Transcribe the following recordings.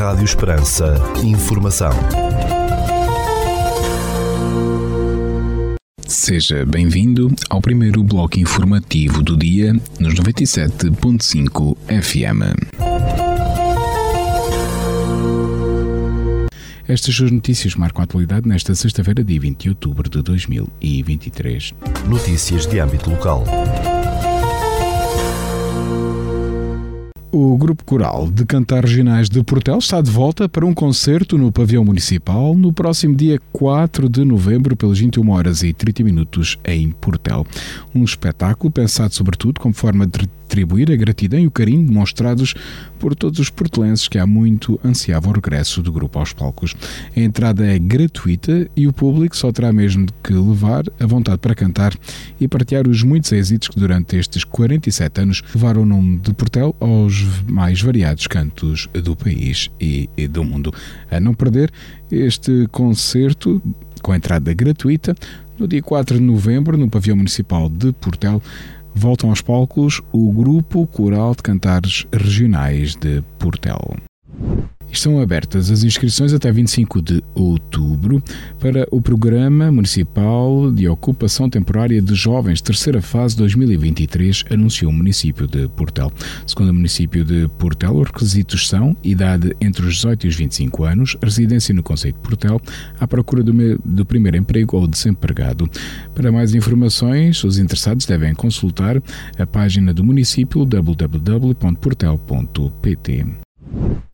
Rádio Esperança. Informação. Seja bem-vindo ao primeiro bloco informativo do dia nos 97.5 FM. Estas suas notícias marcam a atualidade nesta sexta-feira, dia 20 de outubro de 2023. Notícias de âmbito local. O Grupo Coral de Cantar Regionais de Portel está de volta para um concerto no Pavião Municipal no próximo dia 4 de novembro, pelas 21 horas e 30 minutos, em Portel. Um espetáculo pensado sobretudo como forma de retribuir a gratidão e o carinho demonstrados por todos os portelenses que há muito ansiavam o regresso do grupo aos palcos. A entrada é gratuita e o público só terá mesmo que levar a vontade para cantar e partilhar os muitos êxitos que durante estes 47 anos levaram o nome de Portel aos mais variados cantos do país e do mundo. A não perder este concerto com entrada gratuita no dia 4 de novembro no Pavião Municipal de Portel voltam aos palcos o Grupo Coral de Cantares Regionais de Portel. Estão abertas as inscrições até 25 de outubro para o Programa Municipal de Ocupação Temporária de Jovens, terceira fase 2023, anunciou o município de Portel. Segundo o município de Portel, os requisitos são idade entre os 18 e os 25 anos, residência no Conceito de Portel, à procura do, do primeiro emprego ou desempregado. Para mais informações, os interessados devem consultar a página do município www.portel.pt.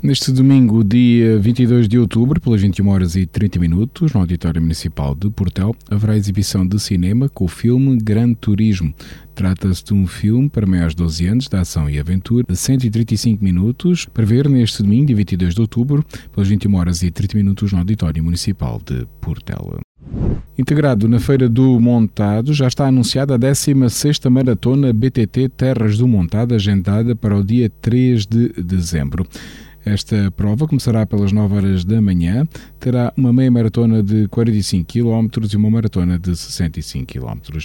Neste domingo, dia 22 de outubro, pelas 21 horas e 30 minutos, no Auditório Municipal de Portel, haverá exibição de cinema com o filme Gran Turismo. Trata-se de um filme para maiores de 12 anos, de ação e aventura, de 135 minutos, para ver neste domingo, dia 22 de outubro, pelas 21 horas e 30 minutos, no Auditório Municipal de Portela. Integrado na Feira do Montado, já está anunciada a 16ª Maratona BTT Terras do Montado, agendada para o dia 3 de dezembro. Esta prova começará pelas 9 horas da manhã, terá uma meia maratona de 45 km e uma maratona de 65 km.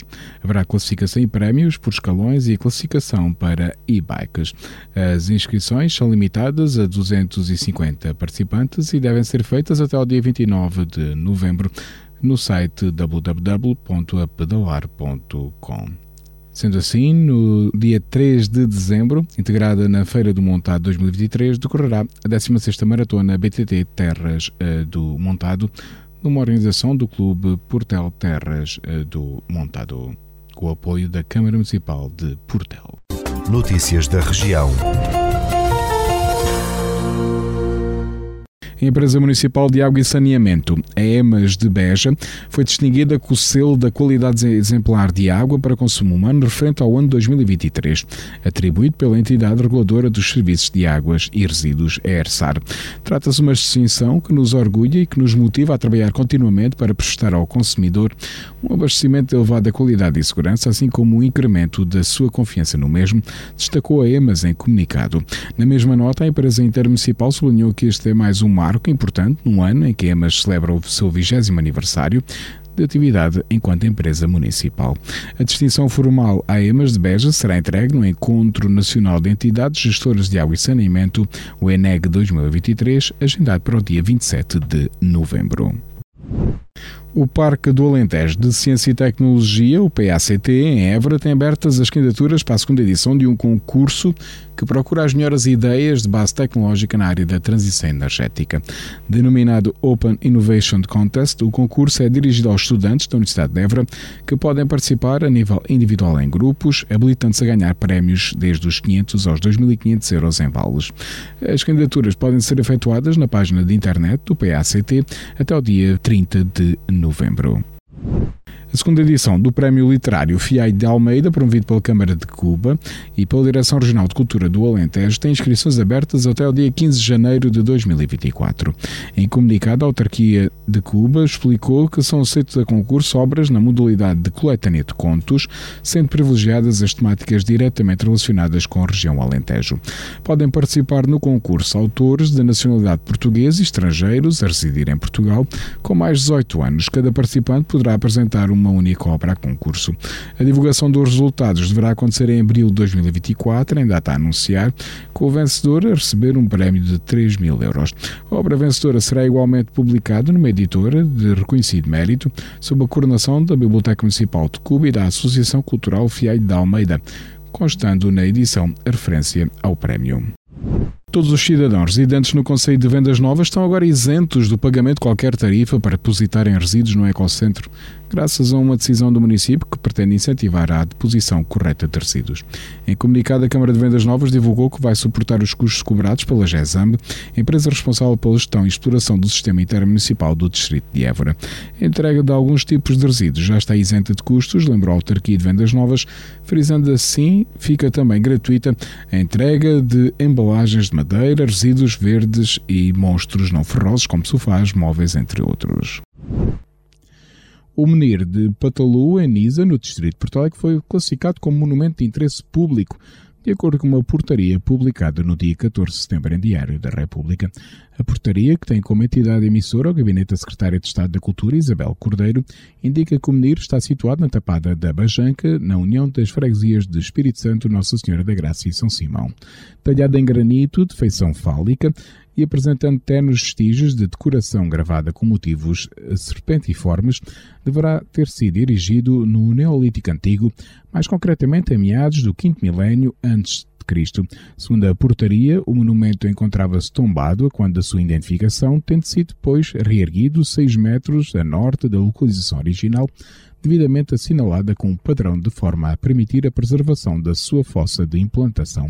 Haverá classificação e prémios por escalões e classificação para e-bikes. As inscrições são limitadas a 250 participantes e devem ser feitas até o dia 29 de novembro no site www.apedalar.com. Sendo assim, no dia 3 de dezembro, integrada na Feira do Montado 2023, decorrerá a 16ª Maratona BTT Terras eh, do Montado, numa organização do Clube Portel Terras eh, do Montado, com o apoio da Câmara Municipal de Portel. Notícias da região. Empresa Municipal de Água e Saneamento, a EMAS de Beja, foi distinguida com o selo da qualidade exemplar de água para consumo humano referente ao ano 2023, atribuído pela entidade reguladora dos serviços de águas e resíduos, a ERSAR. Trata-se de uma distinção que nos orgulha e que nos motiva a trabalhar continuamente para prestar ao consumidor um abastecimento de elevada qualidade e segurança, assim como um incremento da sua confiança no mesmo, destacou a EMAS em comunicado. Na mesma nota, a empresa intermunicipal sublinhou que este é mais um marco marco importante num ano em que a EMAS celebra o seu 20 aniversário de atividade enquanto empresa municipal. A distinção formal à EMAS de Beja será entregue no Encontro Nacional de Entidades Gestoras de Água e Saneamento, o ENEG 2023, agendado para o dia 27 de novembro. O Parque do Alentejo de Ciência e Tecnologia, o PACT, em Évora, tem abertas as candidaturas para a segunda edição de um concurso que procura as melhores ideias de base tecnológica na área da transição energética. Denominado Open Innovation Contest, o concurso é dirigido aos estudantes da Universidade de Évora que podem participar a nível individual em grupos, habilitando-se a ganhar prémios desde os 500 aos 2.500 euros em vales. As candidaturas podem ser efetuadas na página de internet do PACT até o dia 30 de novembro novembro. A segunda edição do Prémio Literário FIAI de Almeida, promovido pela Câmara de Cuba e pela Direção Regional de Cultura do Alentejo, tem inscrições abertas até o dia 15 de janeiro de 2024. Em comunicado, a autarquia de Cuba explicou que são aceitos a concurso obras na modalidade de coletânea de contos, sendo privilegiadas as temáticas diretamente relacionadas com a região Alentejo. Podem participar no concurso autores de nacionalidade portuguesa e estrangeiros a residir em Portugal com mais de 18 anos. Cada participante poderá apresentar uma uma única obra a concurso. A divulgação dos resultados deverá acontecer em abril de 2024, ainda está a anunciar, com o vencedor a receber um prémio de 3 mil euros. A obra vencedora será igualmente publicada numa editora de reconhecido mérito, sob a coordenação da Biblioteca Municipal de Cuba e da Associação Cultural Fiai da Almeida, constando na edição a referência ao prémio. Todos os cidadãos residentes no Conselho de Vendas Novas estão agora isentos do pagamento de qualquer tarifa para depositarem resíduos no ecocentro, graças a uma decisão do município que pretende incentivar a deposição correta de resíduos. Em comunicado, a Câmara de Vendas Novas divulgou que vai suportar os custos cobrados pela GESAMB, empresa responsável pela gestão e exploração do sistema intermunicipal do Distrito de Évora. A entrega de alguns tipos de resíduos já está isenta de custos, lembrou a autarquia de Vendas Novas, frisando assim, fica também gratuita a entrega de embalagens de madeira, resíduos verdes e monstros não ferrosos, como sofás, móveis, entre outros. O menir de Patalu, em Nisa, no distrito de Porto Alegre, foi classificado como monumento de interesse público de acordo com uma portaria publicada no dia 14 de setembro em Diário da República. A portaria, que tem como entidade emissora o Gabinete da Secretária de Estado da Cultura, Isabel Cordeiro, indica que o Menir está situado na Tapada da Bajanca, na união das freguesias de Espírito Santo, Nossa Senhora da Graça e São Simão. Talhado em granito, de feição fálica, e apresentando ternos vestígios de decoração gravada com motivos serpentiformes, deverá ter sido erigido no Neolítico Antigo, mais concretamente em meados do quinto milénio antes de Cristo. Segundo a portaria, o monumento encontrava-se tombado quando a sua identificação, tendo sido depois reerguido 6 metros a norte da localização original, devidamente assinalada com um padrão de forma a permitir a preservação da sua fossa de implantação.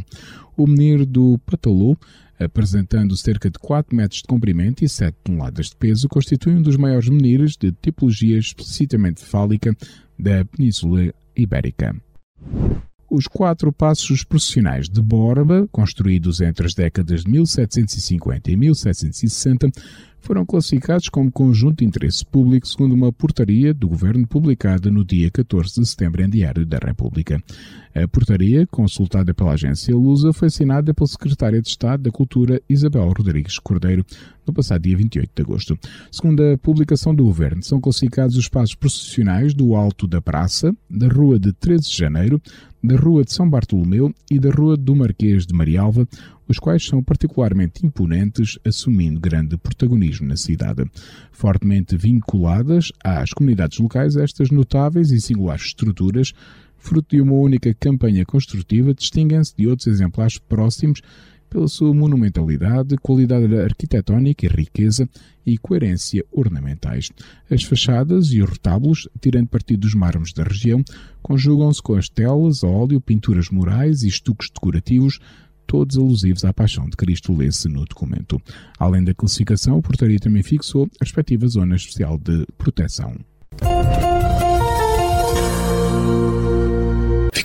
O menir do Patalou apresentando cerca de 4 metros de comprimento e 7 toneladas de peso, constitui um dos maiores menires de tipologia explicitamente fálica da Península Ibérica. Os quatro passos processionais de Borba, construídos entre as décadas de 1750 e 1760, foram classificados como conjunto de interesse público segundo uma portaria do Governo publicada no dia 14 de setembro em Diário da República. A portaria, consultada pela agência Lusa, foi assinada pela Secretária de Estado da Cultura Isabel Rodrigues Cordeiro no passado dia 28 de agosto. Segundo a publicação do Governo, são classificados os passos processionais do Alto da Praça, da Rua de 13 de Janeiro, da Rua de São Bartolomeu e da Rua do Marquês de Marialva, os quais são particularmente imponentes, assumindo grande protagonismo na cidade. Fortemente vinculadas às comunidades locais, estas notáveis e singulares estruturas, fruto de uma única campanha construtiva, distinguem-se de outros exemplares próximos pela sua monumentalidade, qualidade arquitetónica e riqueza e coerência ornamentais. As fachadas e os retábulos, tirando partido dos mármores da região, conjugam-se com as telas, óleo, pinturas murais e estuques decorativos, todos alusivos à paixão de Cristo, lê-se no documento. Além da classificação, a portaria também fixou a respectiva zona especial de proteção.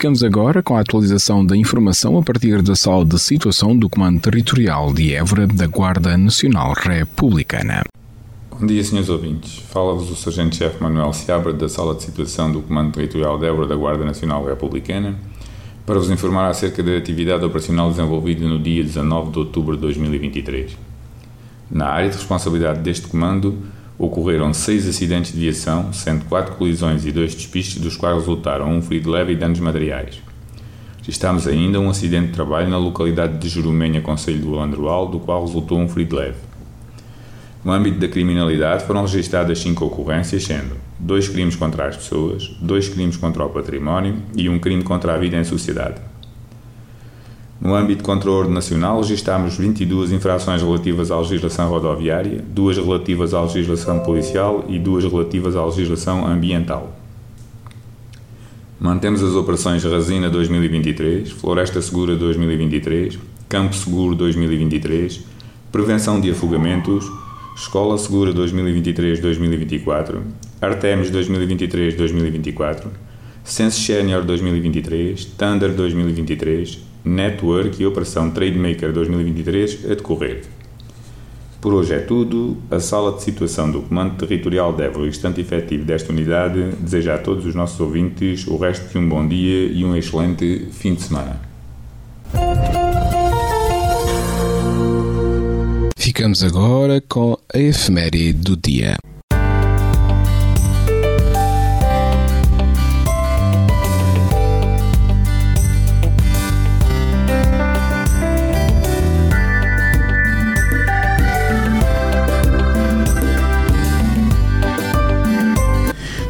Ficamos agora com a atualização da informação a partir da sala de situação do Comando Territorial de Évora da Guarda Nacional Republicana. Bom dia, senhores ouvintes. Fala-vos o Sargento-Chefe Manuel Seabra da Sala de Situação do Comando Territorial de Évora da Guarda Nacional Republicana para vos informar acerca da atividade operacional desenvolvida no dia 19 de outubro de 2023. Na área de responsabilidade deste comando, ocorreram seis acidentes de viação, sendo quatro colisões e dois despistes, dos quais resultaram um ferido leve e danos materiais. Registámos ainda um acidente de trabalho na localidade de Jurumenha, Conselho do Landroal, do qual resultou um ferido leve. No âmbito da criminalidade foram registradas cinco ocorrências, sendo dois crimes contra as pessoas, dois crimes contra o património e um crime contra a vida em sociedade. No âmbito de controle nacional, registámos 22 infrações relativas à legislação rodoviária, duas relativas à legislação policial e duas relativas à legislação ambiental. Mantemos as operações Resina 2023, Floresta Segura 2023, Campo Seguro 2023, Prevenção de Afogamentos, Escola Segura 2023-2024, Artemis 2023-2024, Sense Senior 2023, Thunder 2023, Network e Operação Trademaker 2023 a decorrer. Por hoje é tudo. A sala de situação do Comando Territorial de Évora, instante efetivo desta unidade, deseja a todos os nossos ouvintes o resto de um bom dia e um excelente fim de semana. Ficamos agora com a efeméride do dia.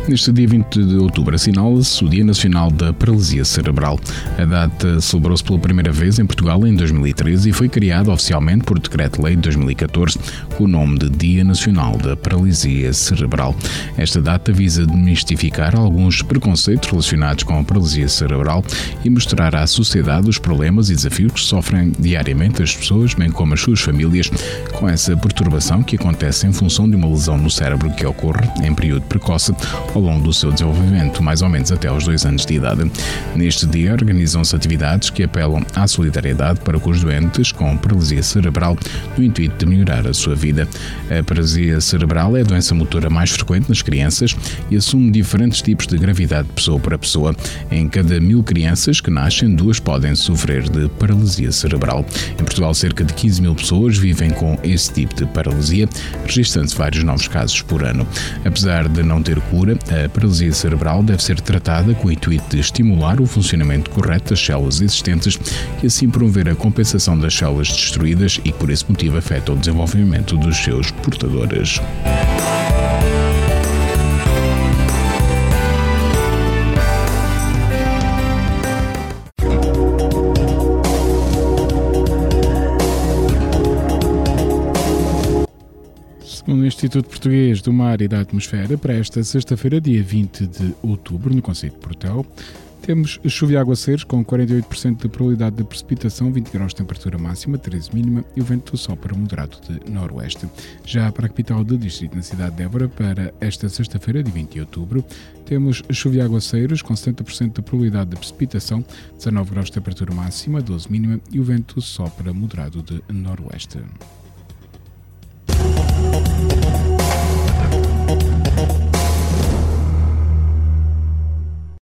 Neste dia 20 de outubro assinala-se o Dia Nacional da Paralisia Cerebral. A data celebrou-se pela primeira vez em Portugal em 2013 e foi criada oficialmente por Decreto-Lei de 2014 com o nome de Dia Nacional da Paralisia Cerebral. Esta data visa demistificar alguns preconceitos relacionados com a paralisia cerebral e mostrar à sociedade os problemas e desafios que sofrem diariamente as pessoas, bem como as suas famílias, com essa perturbação que acontece em função de uma lesão no cérebro que ocorre em período precoce ao longo do seu desenvolvimento, mais ou menos até aos dois anos de idade. Neste dia, organizam-se atividades que apelam à solidariedade para com os doentes com paralisia cerebral, no intuito de melhorar a sua vida. A paralisia cerebral é a doença motora mais frequente nas crianças e assume diferentes tipos de gravidade de pessoa para pessoa. Em cada mil crianças que nascem, duas podem sofrer de paralisia cerebral. Em Portugal, cerca de 15 mil pessoas vivem com esse tipo de paralisia, registrando-se vários novos casos por ano. Apesar de não ter cura, a paralisia cerebral deve ser tratada com o intuito de estimular o funcionamento correto das células existentes e assim promover a compensação das células destruídas e por esse motivo afeta o desenvolvimento dos seus portadores. Instituto Português do Mar e da Atmosfera, para esta sexta-feira, dia 20 de outubro, no Conceito de Portel, temos chuva e aguaceiros com 48% de probabilidade de precipitação, 20 graus de temperatura máxima, 13 mínima e o vento para moderado de noroeste. Já para a capital do distrito, na cidade de Évora, para esta sexta-feira, de 20 de outubro, temos chuva e aguaceiros com 70% de probabilidade de precipitação, 19 graus de temperatura máxima, 12 mínima e o vento para moderado de noroeste.